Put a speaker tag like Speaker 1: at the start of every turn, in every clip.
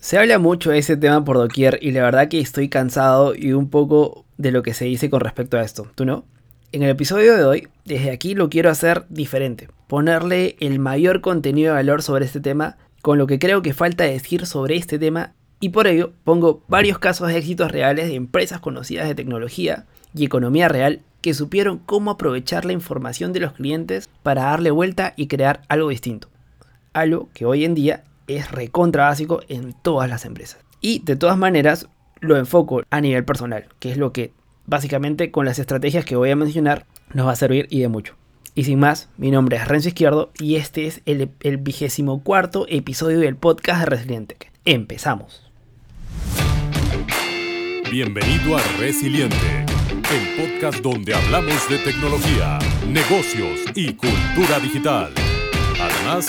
Speaker 1: Se habla mucho de ese tema por doquier y la verdad que estoy cansado y un poco de lo que se dice con respecto a esto. ¿Tú no? En el episodio de hoy, desde aquí lo quiero hacer diferente. Ponerle el mayor contenido de valor sobre este tema con lo que creo que falta decir sobre este tema y por ello pongo varios casos de éxitos reales de empresas conocidas de tecnología y economía real que supieron cómo aprovechar la información de los clientes para darle vuelta y crear algo distinto. Algo que hoy en día es recontra básico en todas las empresas. Y de todas maneras lo enfoco a nivel personal, que es lo que básicamente con las estrategias que voy a mencionar nos va a servir y de mucho. Y sin más, mi nombre es Renzo Izquierdo y este es el, vigésimo cuarto episodio del podcast de Resiliente. Empezamos.
Speaker 2: Bienvenido a Resiliente, el podcast donde hablamos de tecnología, negocios y cultura digital. Además,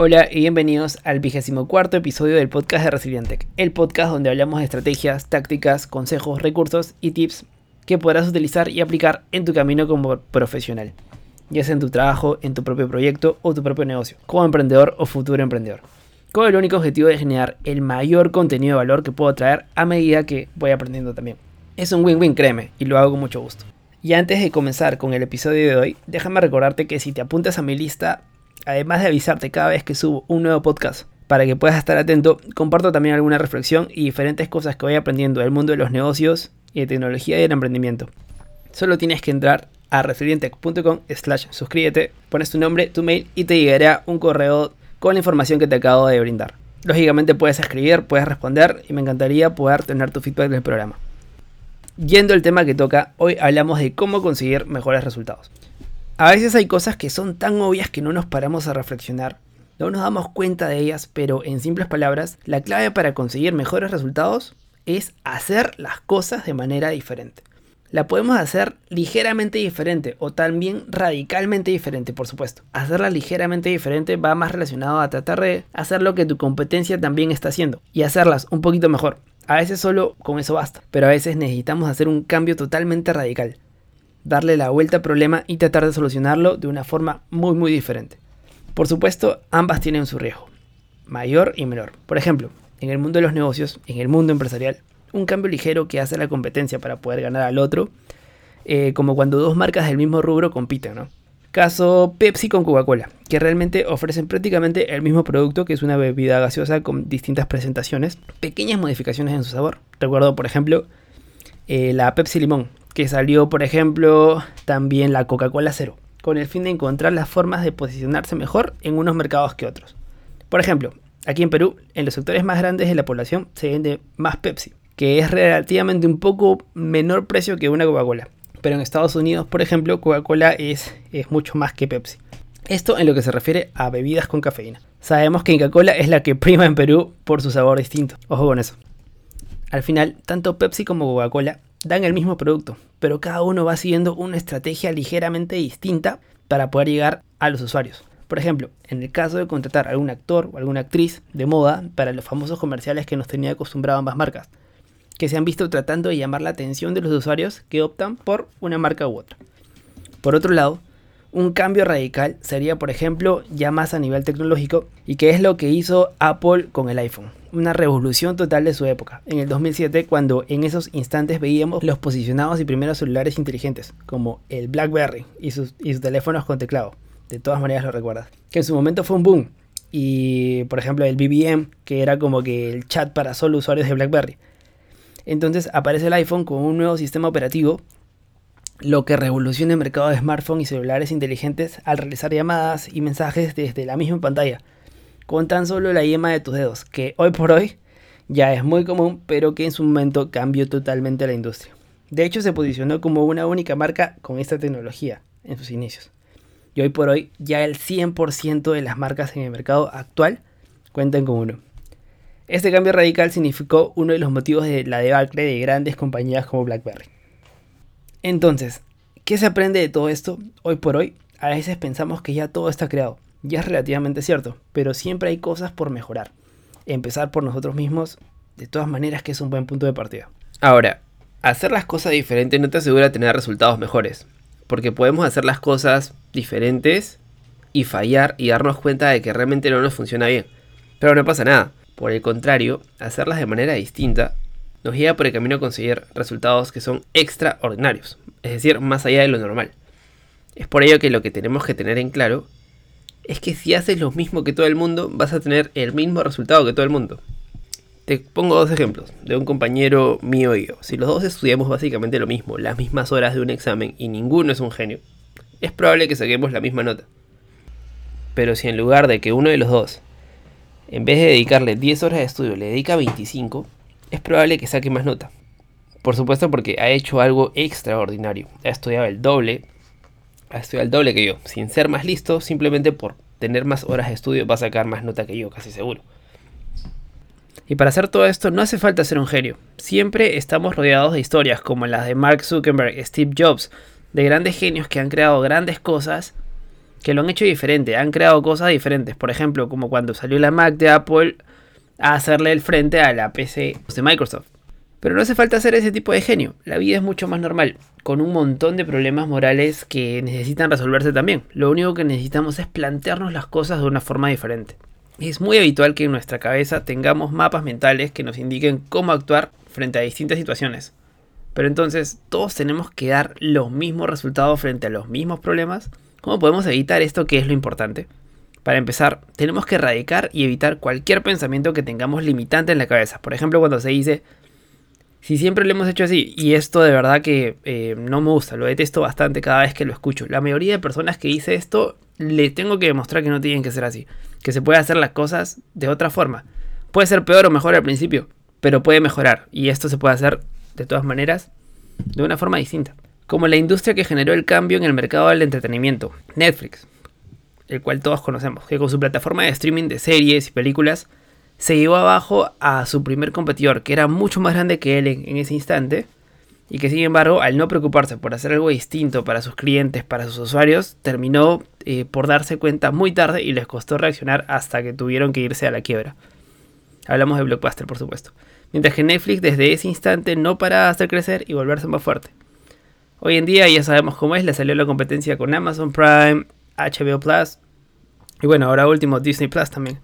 Speaker 1: Hola y bienvenidos al vigésimo cuarto episodio del podcast de Resilientec, el podcast donde hablamos de estrategias, tácticas, consejos, recursos y tips que podrás utilizar y aplicar en tu camino como profesional, ya sea en tu trabajo, en tu propio proyecto o tu propio negocio, como emprendedor o futuro emprendedor, con el único objetivo de generar el mayor contenido de valor que puedo traer a medida que voy aprendiendo también. Es un win-win, créeme, y lo hago con mucho gusto. Y antes de comenzar con el episodio de hoy, déjame recordarte que si te apuntas a mi lista además de avisarte cada vez que subo un nuevo podcast, para que puedas estar atento, comparto también alguna reflexión y diferentes cosas que voy aprendiendo del mundo de los negocios y de tecnología y del emprendimiento. Solo tienes que entrar a resilientec.com slash suscríbete, pones tu nombre, tu mail y te llegará un correo con la información que te acabo de brindar. Lógicamente puedes escribir, puedes responder y me encantaría poder tener tu feedback del programa. Yendo al tema que toca, hoy hablamos de cómo conseguir mejores resultados. A veces hay cosas que son tan obvias que no nos paramos a reflexionar, no nos damos cuenta de ellas, pero en simples palabras, la clave para conseguir mejores resultados es hacer las cosas de manera diferente. La podemos hacer ligeramente diferente o también radicalmente diferente, por supuesto. Hacerla ligeramente diferente va más relacionado a tratar de hacer lo que tu competencia también está haciendo y hacerlas un poquito mejor. A veces solo con eso basta, pero a veces necesitamos hacer un cambio totalmente radical darle la vuelta al problema y tratar de solucionarlo de una forma muy muy diferente. Por supuesto, ambas tienen su riesgo, mayor y menor. Por ejemplo, en el mundo de los negocios, en el mundo empresarial, un cambio ligero que hace la competencia para poder ganar al otro, eh, como cuando dos marcas del mismo rubro compiten, ¿no? Caso Pepsi con Coca-Cola, que realmente ofrecen prácticamente el mismo producto, que es una bebida gaseosa con distintas presentaciones, pequeñas modificaciones en su sabor. Recuerdo, por ejemplo, eh, la Pepsi Limón, que salió, por ejemplo, también la Coca-Cola Cero, con el fin de encontrar las formas de posicionarse mejor en unos mercados que otros. Por ejemplo, aquí en Perú, en los sectores más grandes de la población se vende más Pepsi, que es relativamente un poco menor precio que una Coca-Cola. Pero en Estados Unidos, por ejemplo, Coca-Cola es, es mucho más que Pepsi. Esto en lo que se refiere a bebidas con cafeína. Sabemos que Coca-Cola es la que prima en Perú por su sabor distinto. Ojo con eso. Al final, tanto Pepsi como Coca-Cola dan el mismo producto, pero cada uno va siguiendo una estrategia ligeramente distinta para poder llegar a los usuarios. Por ejemplo, en el caso de contratar a algún actor o alguna actriz de moda para los famosos comerciales que nos tenía acostumbrado ambas marcas, que se han visto tratando de llamar la atención de los usuarios que optan por una marca u otra. Por otro lado, un cambio radical sería, por ejemplo, ya más a nivel tecnológico, y que es lo que hizo Apple con el iPhone. Una revolución total de su época, en el 2007, cuando en esos instantes veíamos los posicionados y primeros celulares inteligentes, como el BlackBerry y sus, teléfonos con teclado. De todas maneras lo recuerdas. Que en su momento fue un boom. Y, por ejemplo, el BBM, que era como que el chat para solo usuarios de BlackBerry. Entonces aparece el iPhone con un nuevo sistema operativo lo que revoluciona el mercado de smartphones y celulares inteligentes al realizar llamadas y mensajes desde la misma pantalla, con tan solo la yema de tus dedos, que hoy por hoy ya es muy común, pero que en su momento cambió totalmente la industria. De hecho, se posicionó como una única marca con esta tecnología en sus inicios. Y hoy por hoy ya el 100% de las marcas en el mercado actual cuentan con uno.
Speaker 3: Este cambio radical significó uno de los motivos de la debacle de grandes compañías como BlackBerry. Entonces, ¿qué se aprende de todo esto? Hoy por hoy, a veces pensamos que ya todo está creado. Ya es relativamente cierto, pero siempre hay cosas por mejorar. Empezar por nosotros mismos, de todas maneras que es un buen punto de partida.
Speaker 1: Ahora, hacer las cosas diferentes no te asegura tener resultados mejores, porque podemos hacer las cosas diferentes y fallar y darnos cuenta de que realmente no nos funciona bien. Pero no pasa nada. Por el contrario, hacerlas de manera distinta nos lleva por el camino a conseguir resultados que son extraordinarios, es decir, más allá de lo normal. Es por ello que lo que tenemos que tener en claro es que si haces lo mismo que todo el mundo, vas a tener el mismo resultado que todo el mundo. Te pongo dos ejemplos de un compañero mío y yo. Si los dos estudiamos básicamente lo mismo, las mismas horas de un examen y ninguno es un genio, es probable que saquemos la misma nota. Pero si en lugar de que uno de los dos en vez de dedicarle 10 horas de estudio, le dedica 25, es probable que saque más nota. Por supuesto porque ha hecho algo extraordinario. Ha estudiado el doble. Ha estudiado el doble que yo. Sin ser más listo, simplemente por tener más horas de estudio va a sacar más nota que yo, casi seguro. Y para hacer todo esto no hace falta ser un genio. Siempre estamos rodeados de historias como las de Mark Zuckerberg, Steve Jobs, de grandes genios que han creado grandes cosas que lo han hecho diferente, han creado cosas diferentes. Por ejemplo, como cuando salió la Mac de Apple a hacerle el frente a la PC de Microsoft. Pero no hace falta ser ese tipo de genio, la vida es mucho más normal, con un montón de problemas morales que necesitan resolverse también. Lo único que necesitamos es plantearnos las cosas de una forma diferente. Es muy habitual que en nuestra cabeza tengamos mapas mentales que nos indiquen cómo actuar frente a distintas situaciones. Pero entonces, ¿todos tenemos que dar los mismos resultados frente a los mismos problemas? ¿Cómo podemos evitar esto que es lo importante? Para empezar, tenemos que erradicar y evitar cualquier pensamiento que tengamos limitante en la cabeza. Por ejemplo, cuando se dice, si siempre lo hemos hecho así, y esto de verdad que eh, no me gusta, lo detesto bastante cada vez que lo escucho. La mayoría de personas que dice esto, le tengo que demostrar que no tienen que ser así, que se puede hacer las cosas de otra forma. Puede ser peor o mejor al principio, pero puede mejorar, y esto se puede hacer de todas maneras de una forma distinta como la industria que generó el cambio en el mercado del entretenimiento, Netflix, el cual todos conocemos, que con su plataforma de streaming de series y películas se llevó abajo a su primer competidor, que era mucho más grande que él en, ese instante, y que sin embargo, al no preocuparse por hacer algo distinto para sus clientes, para sus usuarios, terminó eh, por darse cuenta muy tarde y les costó reaccionar hasta que tuvieron que irse a la quiebra. Hablamos de Blockbuster, por supuesto. Mientras que Netflix desde ese instante no para de hacer crecer y volverse más fuerte. Hoy en día ya sabemos cómo es, le salió la competencia con Amazon Prime, HBO Plus y bueno, ahora último Disney Plus también.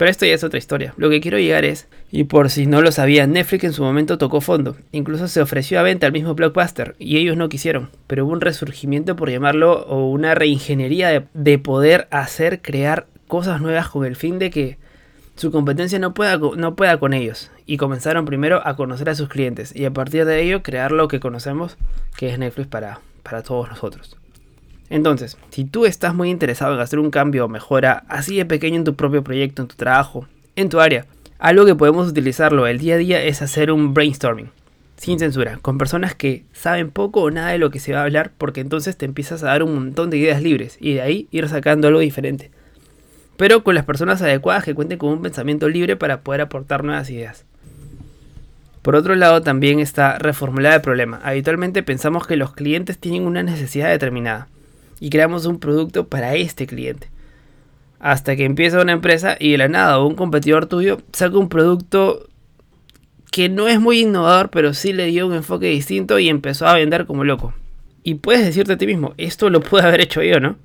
Speaker 1: Pero esto ya es otra historia. Lo que quiero llegar es, y por si no lo sabían, Netflix en su momento tocó fondo. Incluso se ofreció a venta al mismo Blockbuster y ellos no quisieron. Pero hubo un resurgimiento, por llamarlo, o una reingeniería de, de poder hacer, crear cosas nuevas con el fin de que su competencia no pueda, no pueda con ellos. Y comenzaron primero a conocer a sus clientes y a partir de ello crear lo que conocemos, que es Netflix para, para todos nosotros. Entonces, si tú estás muy interesado en hacer un cambio o mejora así de pequeño en tu propio proyecto, en tu trabajo, en tu área, algo que podemos utilizarlo el día a día es hacer un brainstorming, sin censura, con personas que saben poco o nada de lo que se va a hablar, porque entonces te empiezas a dar un montón de ideas libres y de ahí ir sacando algo diferente pero con las personas adecuadas que cuenten con un pensamiento libre para poder aportar nuevas ideas. Por otro lado, también está reformular el problema. Habitualmente pensamos que los clientes tienen una necesidad determinada y creamos un producto para este cliente. Hasta que empieza una empresa y de la nada un competidor tuyo saca un producto que no es muy innovador, pero sí le dio un enfoque distinto y empezó a vender como loco. Y puedes decirte a ti mismo, esto lo pude haber hecho yo, ¿no?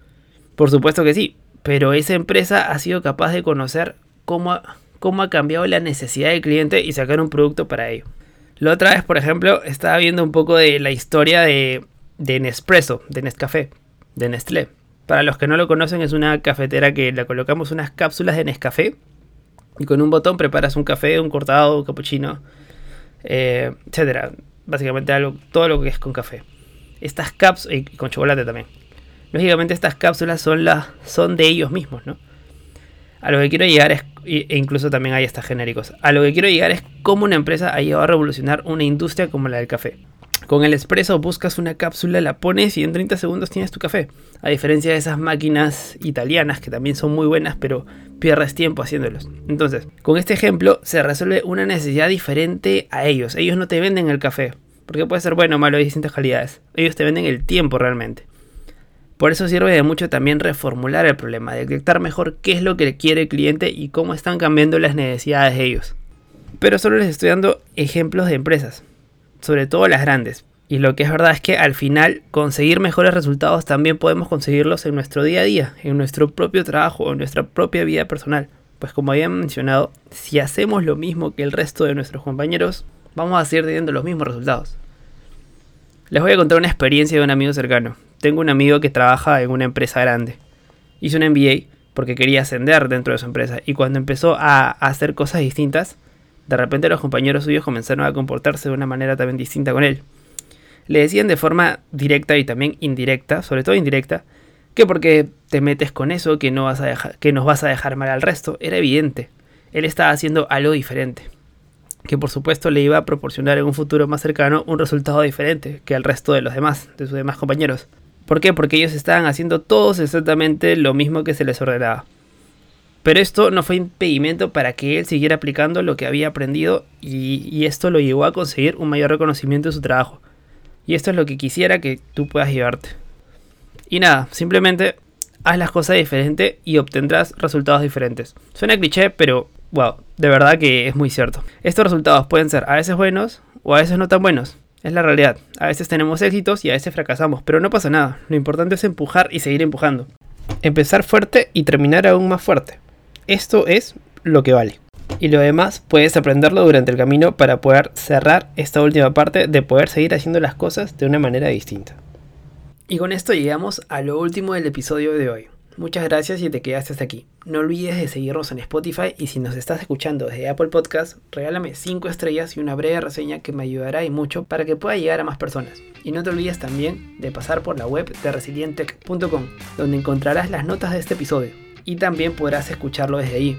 Speaker 1: Por supuesto que sí, pero esa empresa ha sido capaz de conocer cómo ha, cómo ha cambiado la necesidad del cliente y sacar un producto para ello. La otra vez, por ejemplo, estaba viendo un poco de la historia de, de Nespresso, de Nescafé, de Nestlé. Para los que no lo conocen, es una cafetera que le colocamos unas cápsulas de Nescafé y con un botón preparas un café, un cortado, un cappuccino, eh, etcétera. Básicamente algo, todo lo que es con café. Estas cápsulas, y con chocolate también. Lógicamente estas cápsulas son, las, son de ellos mismos, ¿no? A lo que quiero llegar es, e incluso también hay estas genéricos, a lo que quiero llegar es cómo una empresa ha llegado a revolucionar una industria como la del café. Con el espresso buscas una cápsula, la pones y en 30 segundos tienes tu café. A diferencia de esas máquinas italianas que también son muy buenas, pero pierdes tiempo haciéndolos. Entonces, con este ejemplo se resuelve una necesidad diferente a ellos. Ellos no te venden el café, porque puede ser bueno o malo, hay distintas calidades. Ellos te venden el tiempo realmente. Por eso sirve de mucho también reformular el problema, detectar mejor qué es lo que quiere el cliente y cómo están cambiando las necesidades de ellos. Pero solo les estoy dando ejemplos de empresas sobre todo las grandes. Y lo que es verdad es que al final conseguir mejores resultados también podemos conseguirlos en nuestro día a día, en nuestro propio trabajo, en nuestra propia vida personal. Pues como había mencionado, si hacemos lo mismo que el resto de nuestros compañeros, vamos a seguir teniendo los mismos resultados. Les voy a contar una experiencia de un amigo cercano. Tengo un amigo que trabaja en una empresa grande. Hizo un MBA porque quería ascender dentro de su empresa y cuando empezó a hacer cosas distintas, de repente los compañeros suyos comenzaron a comportarse de una manera también distinta con él. Le decían de forma directa y también indirecta, sobre todo indirecta, que porque te metes con eso, que, no vas a dejar, que nos vas a dejar mal al resto, era evidente. Él estaba haciendo algo diferente, que por supuesto le iba a proporcionar en un futuro más cercano un resultado diferente que al resto de los demás, de sus demás compañeros. ¿Por qué? Porque ellos estaban haciendo todos exactamente lo mismo que se les ordenaba. Pero esto no fue impedimento para que él siguiera aplicando lo que había aprendido y, esto lo llevó a conseguir un mayor reconocimiento de su trabajo. Y esto es lo que quisiera que tú puedas llevarte. Y nada, simplemente haz las cosas diferente y obtendrás resultados diferentes. Suena cliché, pero wow, de verdad que es muy cierto. Estos resultados pueden ser a veces buenos o a veces no tan buenos. Es la realidad. A veces tenemos éxitos y a veces fracasamos, pero no pasa nada. Lo importante es empujar y seguir empujando. Empezar fuerte y terminar aún más fuerte. Esto es lo que vale. Y lo demás puedes aprenderlo durante el camino para poder cerrar esta última parte de poder seguir haciendo las cosas de una manera distinta. Y con esto llegamos a lo último del episodio de hoy. Muchas gracias si te quedaste hasta aquí. No olvides de seguirnos en Spotify y si nos estás escuchando desde Apple Podcast, regálame 5 estrellas y una breve reseña que me ayudará y mucho para que pueda llegar a más personas. Y no te olvides también de pasar por la web de resilientech.com, donde encontrarás las notas de este episodio y también podrás escucharlo desde ahí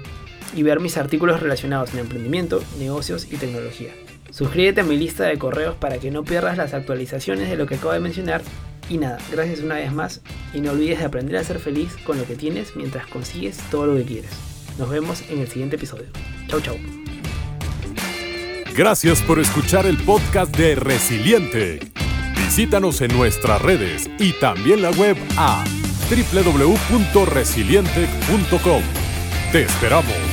Speaker 1: y ver mis artículos relacionados en emprendimiento, negocios y tecnología. Suscríbete a mi lista de correos para que no pierdas las actualizaciones de lo que acabo de mencionar. Y nada, gracias una vez más y no olvides de aprender a ser feliz con lo que tienes mientras consigues todo lo que quieres. Nos vemos en el siguiente episodio. Chau chau.
Speaker 2: Gracias por escuchar el podcast de Resiliente. Visítanos en nuestras redes y también la web a www.resiliente.com. Te esperamos.